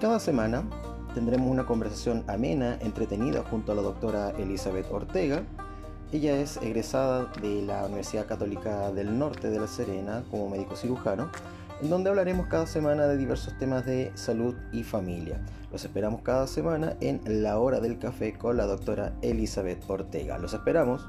Cada semana tendremos una conversación amena, entretenida junto a la doctora Elizabeth Ortega. Ella es egresada de la Universidad Católica del Norte de La Serena como médico cirujano, en donde hablaremos cada semana de diversos temas de salud y familia. Los esperamos cada semana en La Hora del Café con la doctora Elizabeth Ortega. Los esperamos.